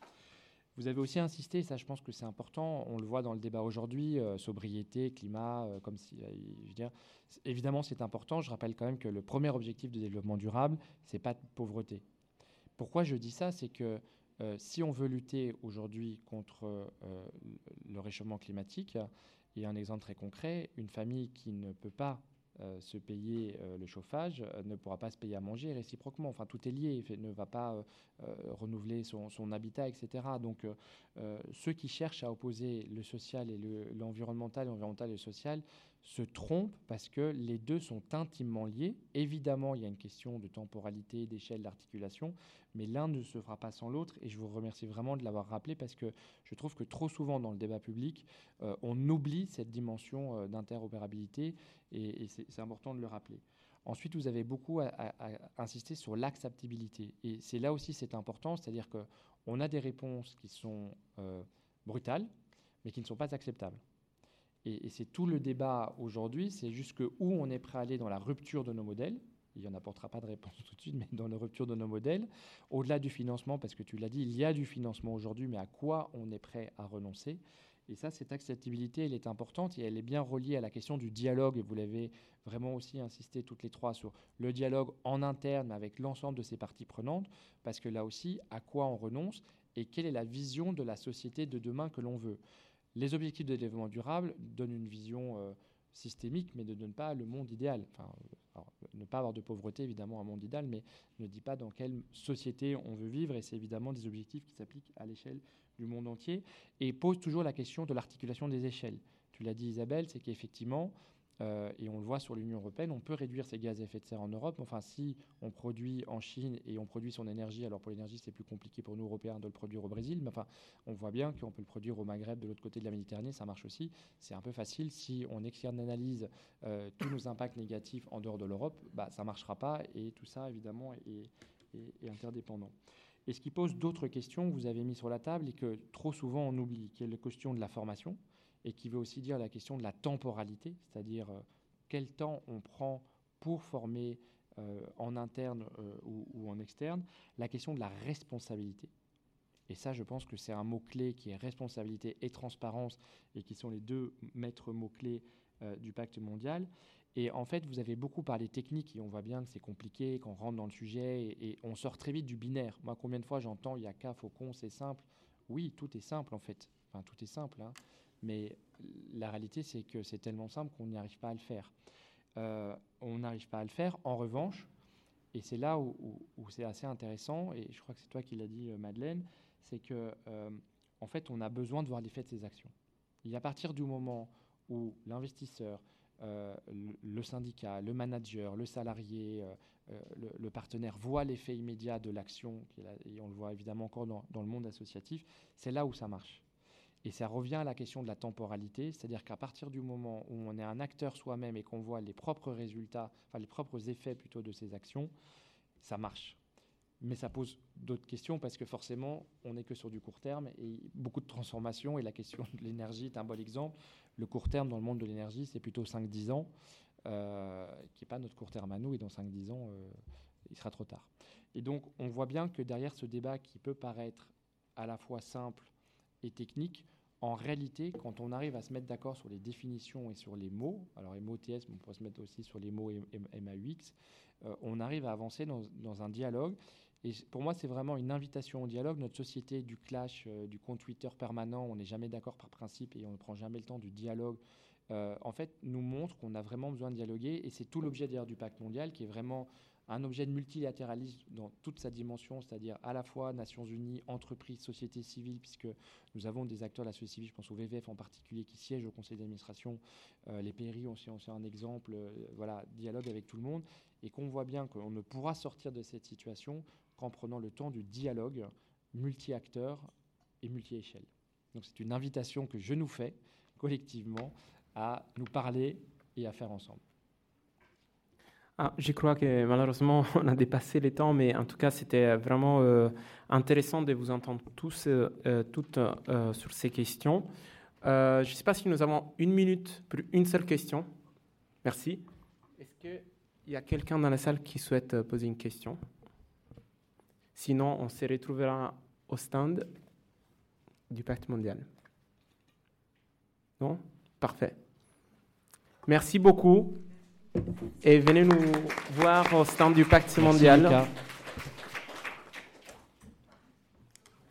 Vous avez aussi insisté, ça je pense que c'est important, on le voit dans le débat aujourd'hui, euh, sobriété, climat, euh, comme si, je veux évidemment c'est important. Je rappelle quand même que le premier objectif de développement durable, c'est pas de pauvreté. Pourquoi je dis ça, c'est que si on veut lutter aujourd'hui contre le réchauffement climatique, et un exemple très concret, une famille qui ne peut pas euh, se payer euh, le chauffage euh, ne pourra pas se payer à manger réciproquement. Enfin, tout est lié, il ne va pas renouveler son, habitat, etc. Donc, ceux qui cherchent à opposer le social et l'environnemental, l'environnemental et le social, se trompent parce que les deux sont intimement liés. Évidemment, il y a une question de temporalité, d'échelle, d'articulation, mais l'un ne se fera pas sans l'autre. Et je vous remercie vraiment de l'avoir rappelé parce que je trouve que trop souvent dans le débat public, euh, on oublie cette dimension euh, d'interopérabilité et, c'est important de le rappeler. Ensuite, vous avez beaucoup à, insister sur l'acceptabilité. Et c'est là aussi c'est important, c'est-à-dire qu'on a des réponses qui sont euh, brutales, mais qui ne sont pas acceptables. Et, c'est tout le débat aujourd'hui, c'est jusque où on est prêt à aller dans la rupture de nos modèles. Il n'y en apportera pas de réponse tout de suite, mais dans la rupture de nos modèles. Au-delà du financement, parce que tu l'as dit, il y a du financement aujourd'hui, mais à quoi on est prêt à renoncer? Et ça, cette acceptabilité, elle est importante et elle est bien reliée à la question du dialogue. Et vous l'avez vraiment aussi insisté toutes les trois sur le dialogue en interne avec l'ensemble de ces parties prenantes, parce que là aussi, à quoi on renonce et quelle est la vision de la société de demain que l'on veut? Les objectifs de développement durable donnent une vision euh, systémique, mais ne donnent pas le monde idéal. Enfin, euh, ne pas avoir de pauvreté, évidemment, un monde idéal, mais ne dit pas dans quelle société on veut vivre, et c'est évidemment des objectifs qui s'appliquent à l'échelle du monde entier, et pose toujours la question de l'articulation des échelles. Tu l'as dit Isabelle, c'est qu'effectivement, euh, et on le voit sur l'Union européenne, on peut réduire ses gaz à effet de serre en Europe. Enfin, si on produit en Chine et on produit son énergie, alors pour l'énergie, c'est plus compliqué pour nous, Européens, de le produire au Brésil. Mais enfin, on voit bien qu'on peut le produire au Maghreb, de l'autre côté de la Méditerranée, ça marche aussi. C'est un peu facile. Si on externalise euh, tous nos impacts négatifs en dehors de l'Europe, bah, ça ne marchera pas. Et tout ça, évidemment, est, est interdépendant. Et ce qui pose d'autres questions que vous avez mis sur la table et que trop souvent on oublie, qui est la question de la formation et qui veut aussi dire la question de la temporalité, c'est-à-dire euh, quel temps on prend pour former euh, en interne euh, ou, en externe, la question de la responsabilité. Et ça, je pense que c'est un mot-clé qui est responsabilité et transparence, et qui sont les deux maîtres mots-clés du pacte mondial. Et en fait, vous avez beaucoup parlé technique, et on voit bien que c'est compliqué, qu'on rentre dans le sujet, et, on sort très vite du binaire. Moi, combien de fois j'entends, il y a qu'à, faucon, c'est simple. Oui, tout est simple, en fait. Enfin, tout est simple. Hein. Mais la réalité, c'est que c'est tellement simple qu'on n'y arrive pas à le faire. Euh, on n'arrive pas à le faire. En revanche, et c'est là où, c'est assez intéressant, et je crois que c'est toi qui l'as dit, euh, Madeleine, c'est que euh, en fait, on a besoin de voir l'effet de ces actions. Et à partir du moment où l'investisseur, le, syndicat, le manager, le salarié, le, partenaire voit l'effet immédiat de l'action, et on le voit évidemment encore dans le monde associatif, c'est là où ça marche. Et ça revient à la question de la temporalité, c'est-à-dire qu'à partir du moment où on est un acteur soi-même et qu'on voit les propres résultats, enfin les propres effets plutôt de ces actions, ça marche. Mais ça pose d'autres questions parce que forcément, on n'est que sur du court terme et beaucoup de transformations. Et la question de l'énergie est un bon exemple. Le court terme dans le monde de l'énergie, c'est plutôt 5-10 ans, euh, qui n'est pas notre court terme à nous. Et dans 5-10 ans, euh, il sera trop tard. Et donc, on voit bien que derrière ce débat qui peut paraître à la fois simple et technique, en réalité, quand on arrive à se mettre d'accord sur les définitions et sur les mots, alors MOTS, mais on pourrait se mettre aussi sur les mots MAUX, euh, on arrive à avancer dans, un dialogue. Et pour moi, c'est vraiment une invitation au dialogue. Notre société du clash, euh, du compte Twitter permanent, on n'est jamais d'accord par principe et on ne prend jamais le temps du dialogue, euh, en fait, nous montre qu'on a vraiment besoin de dialoguer. Et c'est tout l'objet d'ailleurs du pacte mondial, qui est vraiment un objet de multilatéralisme dans toute sa dimension, c'est-à-dire à la fois Nations Unies, entreprises, société civile, puisque nous avons des acteurs de la société civile, je pense au VVF en particulier, qui siègent au conseil d'administration. Euh, les PRI ont aussi un exemple, euh, voilà, dialogue avec tout le monde, et qu'on voit bien qu'on ne pourra sortir de cette situation qu'en prenant le temps du dialogue multi-acteurs et multi-échelle. Donc c'est une invitation que je nous fais collectivement à nous parler et à faire ensemble. Ah, je crois que malheureusement, on a dépassé les temps, mais en tout cas, c'était vraiment euh, intéressant de vous entendre tous, euh, euh, toutes sur ces questions. je ne sais pas si nous avons une minute pour une seule question. Merci. Est-ce qu'il y a quelqu'un dans la salle qui souhaite poser une question? Sinon, on se retrouvera au stand du pacte mondial. Non? Parfait. Merci beaucoup et venez nous voir au stand du Pacte mondial.